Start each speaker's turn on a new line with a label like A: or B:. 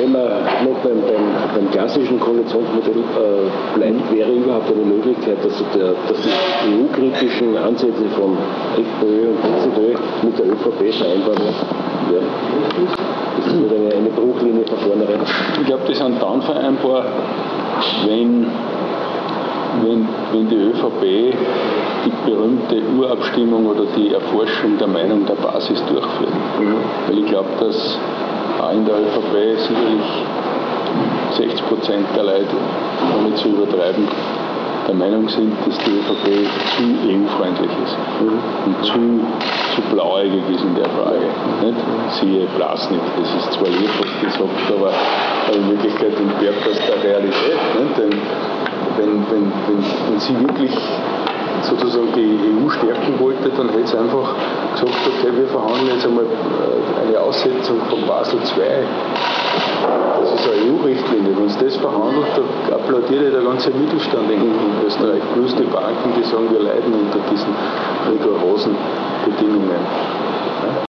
A: wenn man noch beim, beim, beim klassischen Koalitionsmodell äh, bleibt, wäre überhaupt eine Möglichkeit, dass, der, dass die EU-kritischen Ansätze von FPÖ und PZÖ mit der ÖVP vereinbar werden? Das ist eine, eine Bruchlinie von vornherein.
B: Ich glaube, die sind dann vereinbar, wenn, wenn, wenn die ÖVP die berühmte Urabstimmung oder die Erforschung der Meinung der Basis durchführt. Mhm. Weil ich glaube, dass in der ÖVP sicherlich 60 Prozent der Leute, ohne zu übertreiben, der Meinung sind, dass die ÖVP zu EU-freundlich ist mhm. und zu, zu blauäugig ist in der Frage. Nicht? Siehe Blasnik, das ist zwar lebhaft gesagt, aber in Wirklichkeit entbehrt das der Realität. Nicht? Denn wenn, wenn, wenn, wenn sie wirklich sozusagen die EU stärken wollte, dann hätte es einfach gesagt, okay, wir verhandeln jetzt einmal äh, eine Aussetzung von Basel II. Das ist eine EU-Richtlinie. Wenn es das verhandelt, dann applaudiert der ganze Mittelstand in Österreich, plus die Banken, die sagen, wir leiden unter diesen rigorosen Bedingungen.